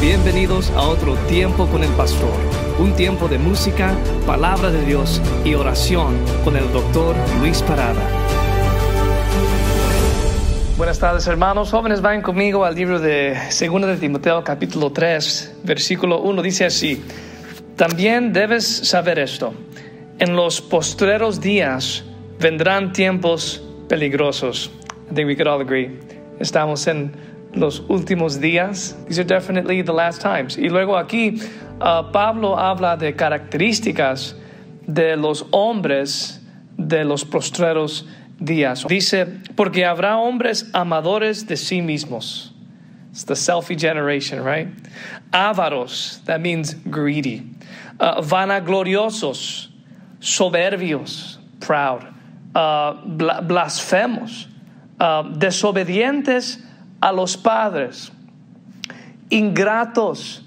Bienvenidos a otro tiempo con el pastor, un tiempo de música, palabra de Dios y oración con el doctor Luis Parada. Buenas tardes hermanos, jóvenes vayan conmigo al libro de 2 de Timoteo capítulo 3, versículo 1, dice así, también debes saber esto, en los postreros días vendrán tiempos peligrosos. I think we could all agree. Estamos en los últimos días. These are definitely the last times. Y luego aquí uh, Pablo habla de características de los hombres de los postreros días. Dice, porque habrá hombres amadores de sí mismos. It's the selfie generation, right? Ávaros, that means greedy. Uh, vanagloriosos, soberbios, proud. Uh, blasfemos, desobedientes a los padres, ingratos,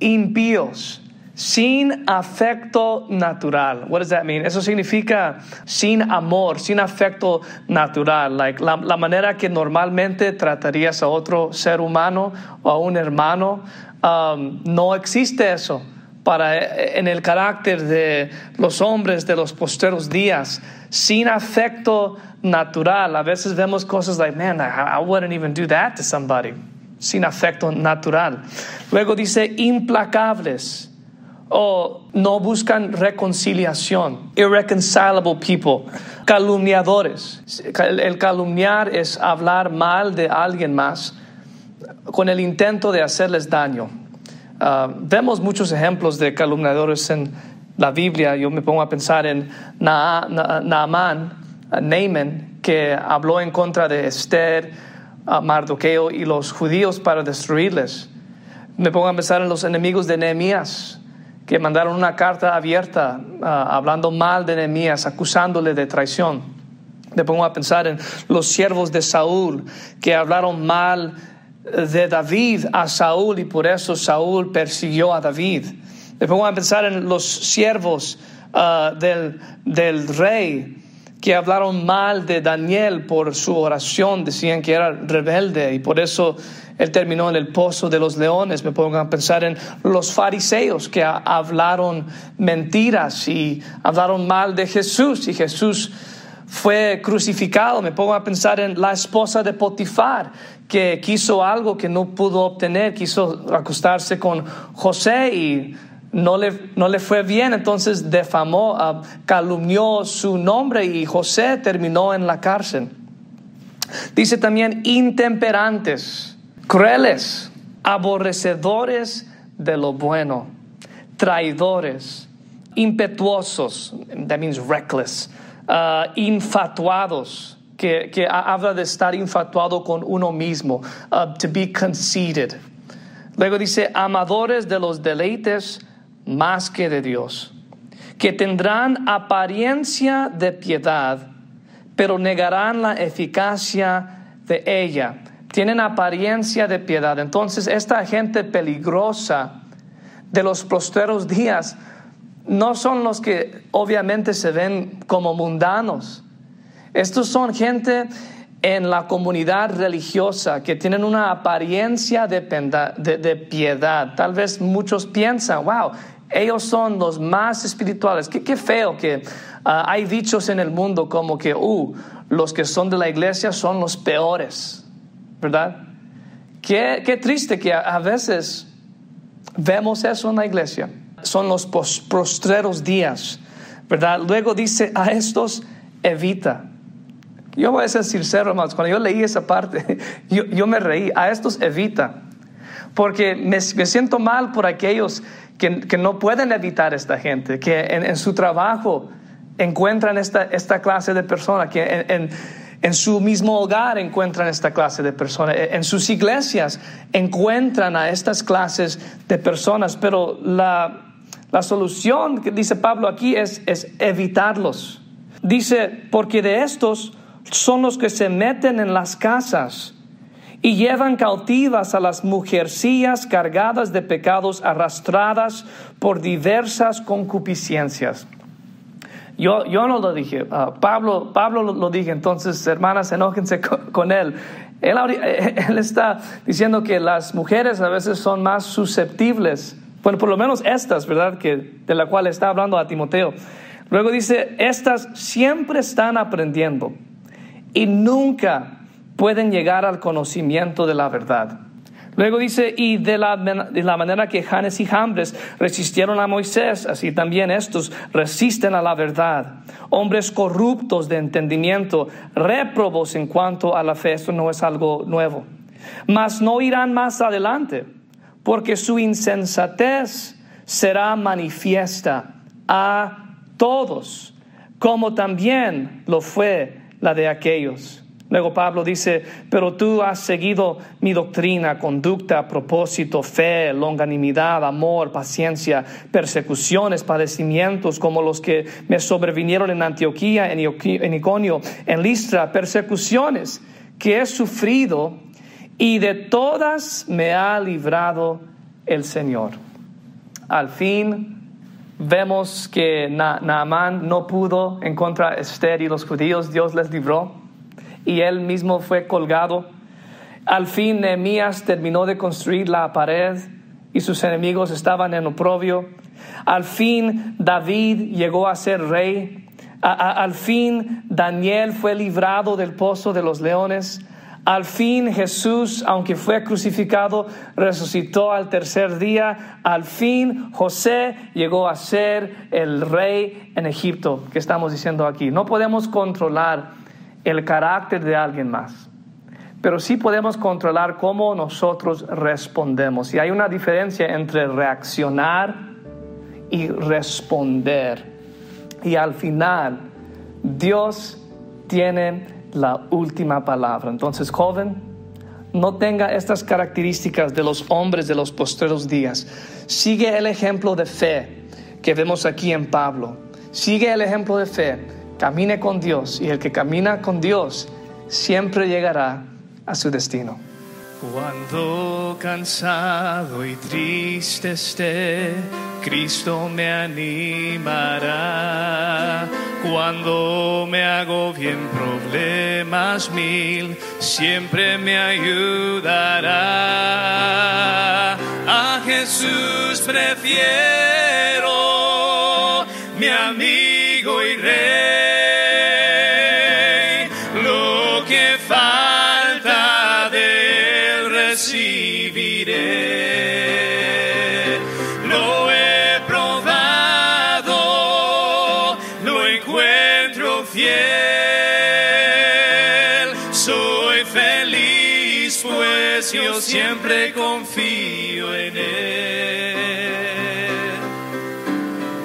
impíos, sin afecto natural. What does that mean? Eso significa sin amor, sin afecto natural. Like la, manera que normalmente tratarías a otro ser humano o a un hermano. Um, no existe eso para en el carácter de los hombres de los posteros días, sin afecto natural. A veces vemos cosas like, man, I, I wouldn't even do that to somebody. Sin afecto natural. Luego dice implacables o no buscan reconciliación. Irreconcilable people. Calumniadores. El calumniar es hablar mal de alguien más con el intento de hacerles daño. Uh, vemos muchos ejemplos de calumniadores en la Biblia. Yo me pongo a pensar en Na Na uh, Naaman, que habló en contra de Esther, uh, Mardoqueo y los judíos para destruirles. Me pongo a pensar en los enemigos de Nehemías, que mandaron una carta abierta hablando mal de Nehemías, acusándole de traición. Me pongo a pensar en los siervos de Saúl, que hablaron mal de David a Saúl y por eso Saúl persiguió a David. Me pongo a pensar en los siervos uh, del, del rey que hablaron mal de Daniel por su oración, decían que era rebelde y por eso él terminó en el pozo de los leones. Me pongo a pensar en los fariseos que hablaron mentiras y hablaron mal de Jesús y Jesús fue crucificado. Me pongo a pensar en la esposa de Potifar que quiso algo que no pudo obtener, quiso acostarse con José y no le, no le fue bien, entonces defamó, uh, calumnió su nombre y José terminó en la cárcel. Dice también intemperantes, crueles, aborrecedores de lo bueno, traidores, impetuosos, that means reckless, uh, infatuados que, que habla de estar infatuado con uno mismo, uh, to be conceited. Luego dice, amadores de los deleites más que de Dios, que tendrán apariencia de piedad, pero negarán la eficacia de ella. Tienen apariencia de piedad. Entonces, esta gente peligrosa de los posteros días no son los que obviamente se ven como mundanos estos son gente en la comunidad religiosa que tienen una apariencia de, piedad. Tal vez muchos piensan, wow, ellos son los más espirituales. Qué, feo que ah, hay dichos en el mundo como que, uh, los que son de la iglesia son los peores, ¿verdad? Qué, triste que a, veces vemos eso en la iglesia. Son los postreros días, ¿verdad? Luego dice, a estos evita. Yo voy a ser sincero, hermanos, cuando yo leí esa parte, yo, me reí, a estos evita, porque me, siento mal por aquellos que, no pueden evitar esta gente, que en, su trabajo encuentran esta, esta clase de personas, que en, en, su mismo hogar encuentran esta clase de personas, en sus iglesias encuentran a estas clases de personas, pero la, la solución que dice Pablo aquí es, es evitarlos. Dice, porque de estos son los que se meten en las casas y llevan cautivas a las mujercillas cargadas de pecados arrastradas por diversas concupiscencias. Yo, yo no lo dije, ah, Pablo, Pablo lo, dije, entonces hermanas, enójense con, él. Él, él, está diciendo que las mujeres a veces son más susceptibles, bueno, por lo menos estas, ¿verdad? Que, de la cual está hablando a Timoteo. Luego dice, estas siempre están aprendiendo y nunca pueden llegar al conocimiento de la verdad. Luego dice, y de la, de la, manera que Janes y Jambres resistieron a Moisés, así también estos resisten a la verdad. Hombres corruptos de entendimiento, réprobos en cuanto a la fe, esto no es algo nuevo. Mas no irán más adelante, porque su insensatez será manifiesta a todos, como también lo fue la de aquellos. Luego Pablo dice, pero tú has seguido mi doctrina, conducta, propósito, fe, longanimidad, amor, paciencia, persecuciones, padecimientos como los que me sobrevinieron en Antioquía, en Iconio, en Listra, persecuciones que he sufrido y de todas me ha librado el Señor. Al fin vemos que Naamán no pudo en contra de Esther y los judíos, Dios les libró y él mismo fue colgado. Al fin Nehemías terminó de construir la pared y sus enemigos estaban en oprobio. Al fin David llegó a ser rey. al fin Daniel fue librado del pozo de los leones. Al fin Jesús, aunque fue crucificado, resucitó al tercer día. Al fin José llegó a ser el rey en Egipto, que estamos diciendo aquí. No podemos controlar el carácter de alguien más. Pero sí podemos controlar cómo nosotros respondemos. Y hay una diferencia entre reaccionar y responder. Y al final, Dios tiene la última palabra. Entonces, joven, no tenga estas características de los hombres de los postreros días. Sigue el ejemplo de fe que vemos aquí en Pablo. Sigue el ejemplo de fe camine con Dios y el que camina con Dios siempre llegará a su destino. Cuando cansado y triste esté, Cristo me animará. Cuando me hago bien problemas mil, siempre me ayudará. A Jesús prefiero, mi amigo y rey. Siempre confío en Él.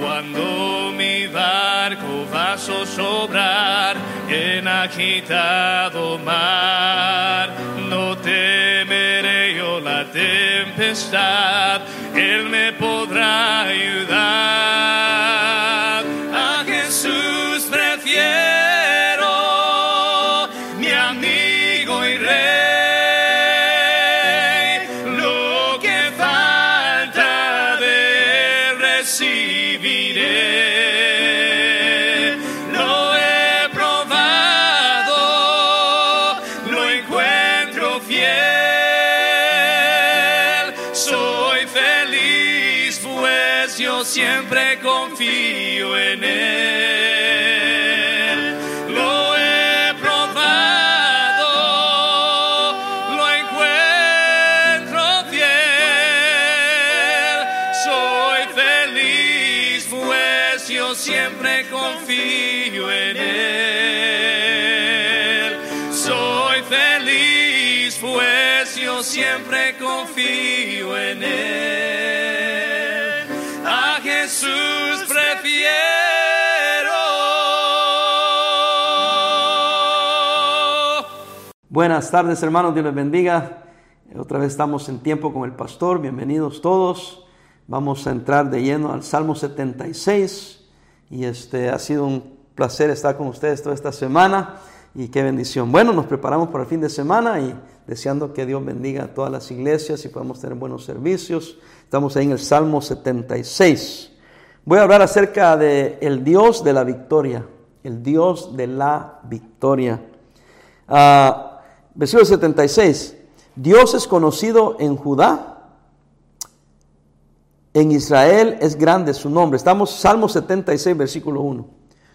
Cuando mi barco va a zozobrar en agitado mar, no temeré yo la tempestad, Él me podrá ayudar. Siempre confío en Él. Lo he probado, lo encuentro fiel. Soy feliz, pues yo siempre confío en Él. Soy feliz, pues yo siempre confío en Él. Jesús prefiero. Buenas tardes hermanos, Dios les bendiga. Otra vez estamos en tiempo con el pastor, bienvenidos todos. Vamos a entrar de lleno al Salmo 76 y este ha sido un placer estar con ustedes toda esta semana y qué bendición. Bueno, nos preparamos para el fin de semana y deseando que Dios bendiga a todas las iglesias y podamos tener buenos servicios. Estamos ahí en el Salmo 76. Voy a hablar acerca de el Dios de la victoria, el Dios de la victoria. Ah, versículo 76. Dios es conocido en Judá. En Israel es grande su nombre. Estamos Salmo 76, versículo 1.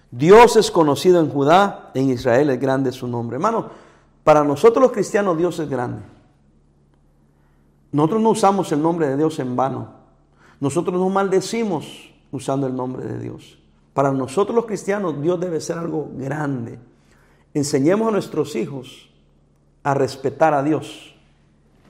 Dios es conocido en Judá, en Israel es grande su nombre. Hermano, para nosotros los cristianos Dios es grande. Nosotros no usamos el nombre de Dios en vano. Nosotros no maldecimos usando el nombre de Dios. Para nosotros los cristianos Dios debe ser algo grande. Enseñemos a nuestros hijos a respetar a Dios.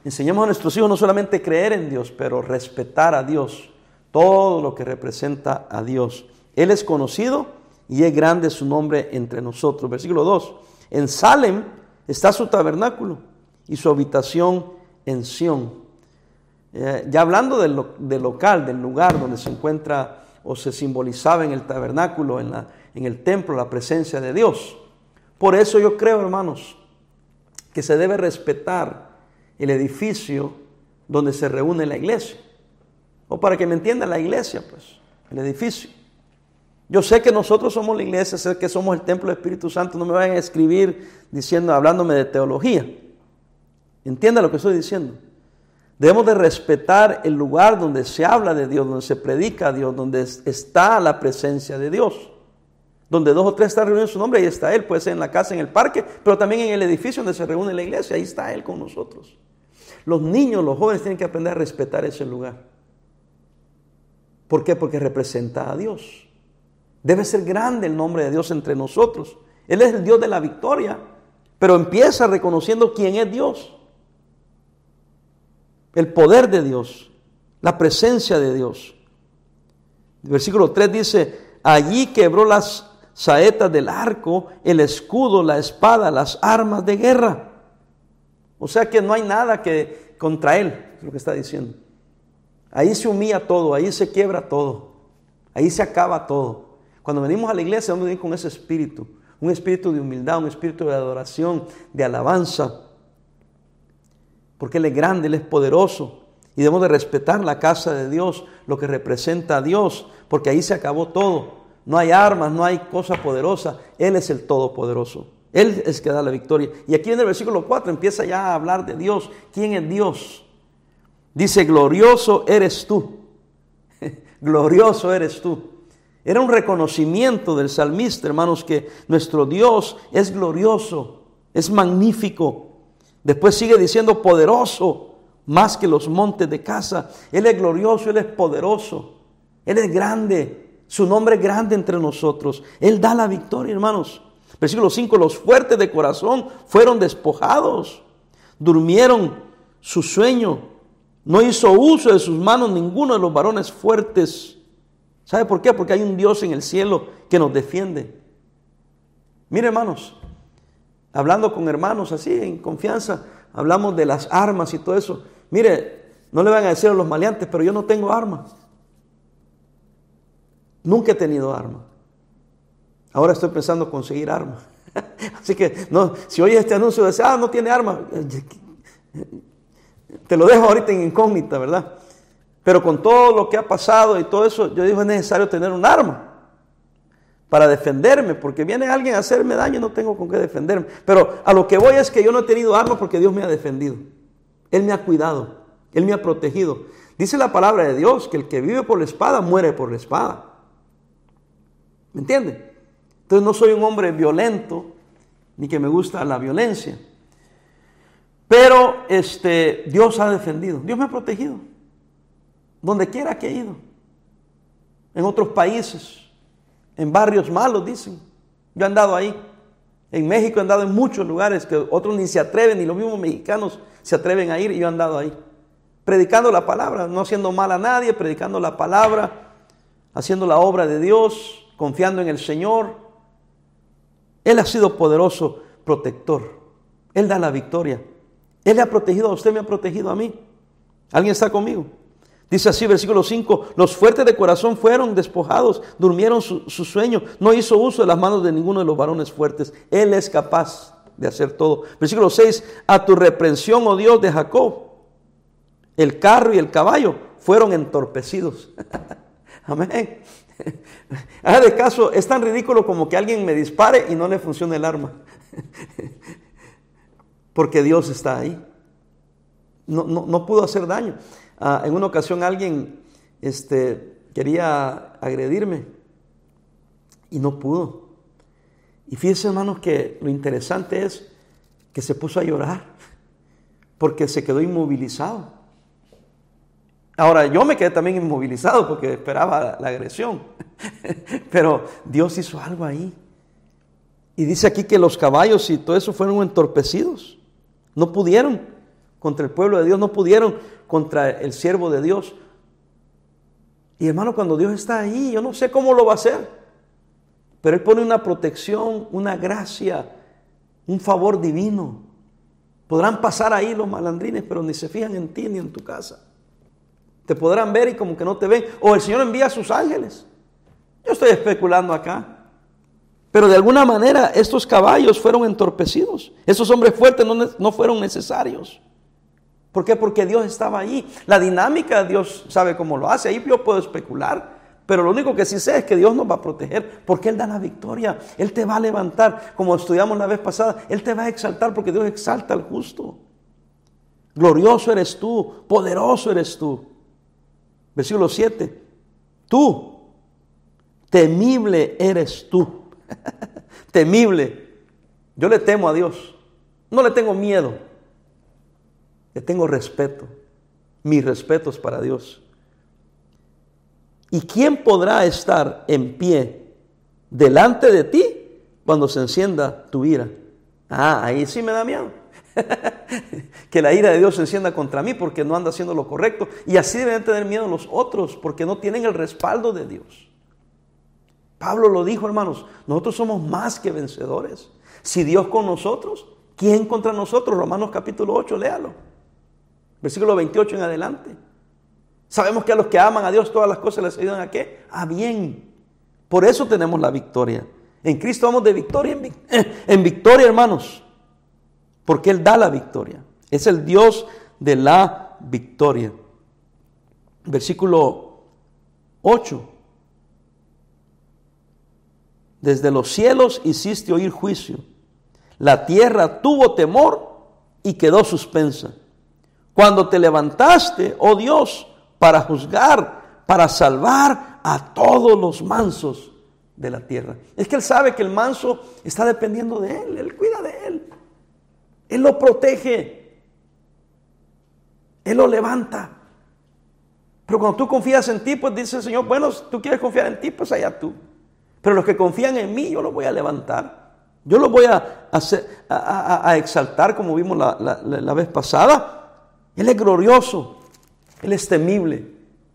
Enseñemos a nuestros hijos no solamente creer en Dios, pero respetar a Dios, todo lo que representa a Dios. Él es conocido y es grande su nombre entre nosotros. Versículo 2. En Salem está su tabernáculo y su habitación en Sión. Eh, ya hablando del, del, local, del lugar donde se encuentra o se simbolizaba en el tabernáculo, en, la, en el templo, la presencia de Dios. Por eso yo creo, hermanos, que se debe respetar el edificio donde se reúne la iglesia. O para que me entienda la iglesia, pues, el edificio. Yo sé que nosotros somos la iglesia, sé que somos el templo del Espíritu Santo, no me vayan a escribir diciendo, hablándome de teología. Entienda lo que estoy diciendo. Debemos de respetar el lugar donde se habla de Dios, donde se predica a Dios, donde está la presencia de Dios. Donde dos o tres están reunidos en su nombre, ahí está Él. Puede ser en la casa, en el parque, pero también en el edificio donde se reúne la iglesia, ahí está Él con nosotros. Los niños, los jóvenes tienen que aprender a respetar ese lugar. ¿Por qué? Porque representa a Dios. Debe ser grande el nombre de Dios entre nosotros. Él es el Dios de la victoria, pero empieza reconociendo quién es Dios. El poder de Dios, la presencia de Dios. Versículo 3 dice, allí quebró las saetas del arco, el escudo, la espada, las armas de guerra. O sea que no hay nada que contra él, es lo que está diciendo. Ahí se humilla todo, ahí se quiebra todo, ahí se acaba todo. Cuando venimos a la iglesia, vamos a venir con ese espíritu, un espíritu de humildad, un espíritu de adoración, de alabanza, porque Él es grande, Él es poderoso. Y debemos de respetar la casa de Dios, lo que representa a Dios, porque ahí se acabó todo. No hay armas, no hay cosa poderosa. Él es el Todopoderoso. Él es el que da la victoria. Y aquí en el versículo 4 empieza ya a hablar de Dios. ¿Quién es Dios? Dice, glorioso eres tú. glorioso eres tú. Era un reconocimiento del salmista, hermanos, que nuestro Dios es glorioso, es magnífico. Después sigue diciendo poderoso, más que los montes de casa. Él es glorioso, Él es poderoso, Él es grande, su nombre es grande entre nosotros. Él da la victoria, hermanos. Versículo 5, los fuertes de corazón fueron despojados, durmieron su sueño, no hizo uso de sus manos ninguno de los varones fuertes ¿Sabe por qué? Porque hay un Dios en el cielo que nos defiende. Mire, hermanos, hablando con hermanos así, en confianza, hablamos de las armas y todo eso. Mire, no le van a decir a los maleantes, pero yo no tengo armas. Nunca he tenido arma. Ahora estoy pensando conseguir armas. Así que no, si oye este anuncio de ah, no tiene arma, te lo dejo ahorita en incógnita, ¿verdad? Pero con todo lo que ha pasado y todo eso, yo digo, es necesario tener un arma para defenderme, porque viene alguien a hacerme daño y no tengo con qué defenderme. Pero a lo que voy es que yo no he tenido arma porque Dios me ha defendido. Él me ha cuidado, Él me ha protegido. Dice la palabra de Dios que el que vive por la espada muere por la espada. ¿Me entiende? Entonces no soy un hombre violento, ni que me gusta la violencia. Pero este, Dios ha defendido, Dios me ha protegido donde quiera que he ido, en otros países, en barrios malos, dicen. Yo he andado ahí. En México he andado en muchos lugares que otros ni se atreven, ni los mismos mexicanos se atreven a ir, y yo he andado ahí. Predicando la palabra, no haciendo mal a nadie, predicando la palabra, haciendo la obra de Dios, confiando en el Señor. Él ha sido poderoso protector. Él da la victoria. Él le ha protegido a usted, me ha protegido a mí. ¿Alguien está conmigo? Dice así, versículo 5, los fuertes de corazón fueron despojados, durmieron su, sueño, no hizo uso de las manos de ninguno de los varones fuertes. Él es capaz de hacer todo. Versículo 6, a tu reprensión, oh Dios de Jacob, el carro y el caballo fueron entorpecidos. Amén. Haga de caso, es tan ridículo como que alguien me dispare y no le funcione el arma. porque Dios está ahí. No, no, pudo hacer daño. Ah, en una ocasión alguien este, quería agredirme y no pudo. Y fíjense hermanos que lo interesante es que se puso a llorar porque se quedó inmovilizado. Ahora, yo me quedé también inmovilizado porque esperaba la agresión, pero Dios hizo algo ahí. Y dice aquí que los caballos y todo eso fueron entorpecidos. No pudieron contra el pueblo de Dios, no pudieron contra el siervo de Dios. Y hermano, cuando Dios está ahí, yo no sé cómo lo va a hacer, pero Él pone una protección, una gracia, un favor divino. Podrán pasar ahí los malandrines, pero ni se fijan en ti ni en tu casa. Te podrán ver y como que no te ven. O el Señor envía a sus ángeles. Yo estoy especulando acá. Pero de alguna manera estos caballos fueron entorpecidos. Esos hombres fuertes no, fueron necesarios. ¿Por qué? Porque Dios estaba allí. La dinámica Dios sabe cómo lo hace. Ahí yo puedo especular. Pero lo único que sí sé es que Dios nos va a proteger porque Él da la victoria. Él te va a levantar. Como estudiamos la vez pasada, Él te va a exaltar porque Dios exalta al justo. Glorioso eres tú, poderoso eres tú. Versículo 7. Tú, temible eres tú. Temible. Yo le temo a Dios. No le tengo miedo. Le tengo respeto. Mi respeto es para Dios. ¿Y quién podrá estar en pie delante de ti cuando se encienda tu ira? Ah, ahí sí me da miedo. que la ira de Dios se encienda contra mí porque no anda haciendo lo correcto. Y así deben tener miedo los otros porque no tienen el respaldo de Dios. Pablo lo dijo, hermanos, nosotros somos más que vencedores. Si Dios con nosotros, ¿quién contra nosotros? Romanos capítulo 8, léalo. Versículo 28 en adelante. Sabemos que a los que aman a Dios todas las cosas les ayudan a qué? A bien. Por eso tenemos la victoria. En Cristo vamos de victoria en, en victoria, hermanos. Porque Él da la victoria. Es el Dios de la victoria. Versículo 8. Desde los cielos hiciste oír juicio. La tierra tuvo temor y quedó suspensa. Cuando te levantaste, oh Dios, para juzgar, para salvar a todos los mansos de la tierra. Es que Él sabe que el manso está dependiendo de Él, Él cuida de Él. Él lo protege. Él lo levanta. Pero cuando tú confías en ti, pues dice el Señor, bueno, tú quieres confiar en ti, pues allá tú. Pero los que confían en mí, yo los voy a levantar. Yo los voy a, hacer, a, exaltar como vimos la, vez pasada. Él es glorioso, Él es temible,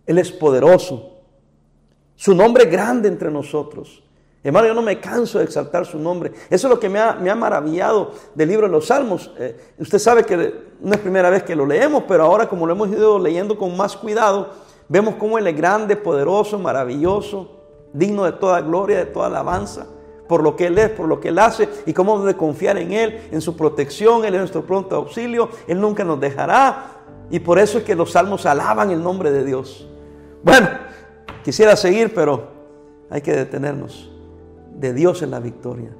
Él es poderoso. Su nombre es grande entre nosotros. Hermano, yo no me canso de exaltar su nombre. Eso es lo que me ha, maravillado del libro de los Salmos. Eh, usted sabe que no es primera vez que lo leemos, pero ahora como lo hemos ido leyendo con más cuidado, vemos cómo Él es grande, poderoso, maravilloso digno de toda gloria, de toda alabanza, por lo que Él es, por lo que Él hace y cómo de confiar en Él, en su protección, Él es nuestro pronto auxilio, Él nunca nos dejará y por eso es que los salmos alaban el nombre de Dios. Bueno, quisiera seguir, pero hay que detenernos. De Dios en la victoria.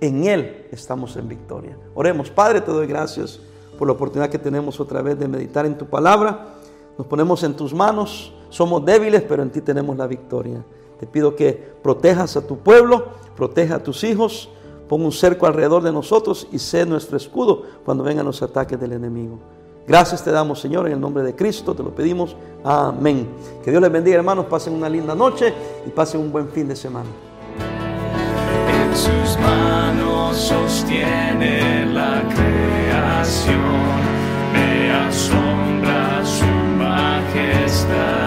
En Él estamos en victoria. Oremos, Padre, te doy gracias por la oportunidad que tenemos otra vez de meditar en tu palabra. Nos ponemos en tus manos. Somos débiles, pero en ti tenemos la victoria. Te pido que protejas a tu pueblo, proteja a tus hijos, pon un cerco alrededor de nosotros y sé nuestro escudo cuando vengan los ataques del enemigo. Gracias te damos, Señor, en el nombre de Cristo, te lo pedimos. Amén. Que Dios les bendiga, hermanos. Pasen una linda noche y pasen un buen fin de semana. En sus manos sostiene la creación, me asombra su majestad.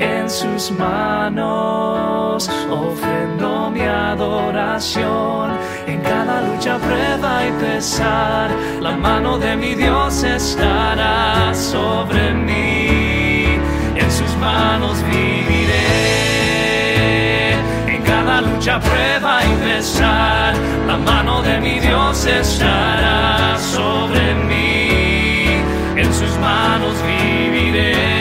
en sus manos. Ofrendo mi adoración en cada lucha, prueba y pesar. La mano de mi Dios estará sobre mí. En sus manos viviré. En cada lucha, prueba y pesar. La mano de mi Dios estará sobre mí. En sus manos viviré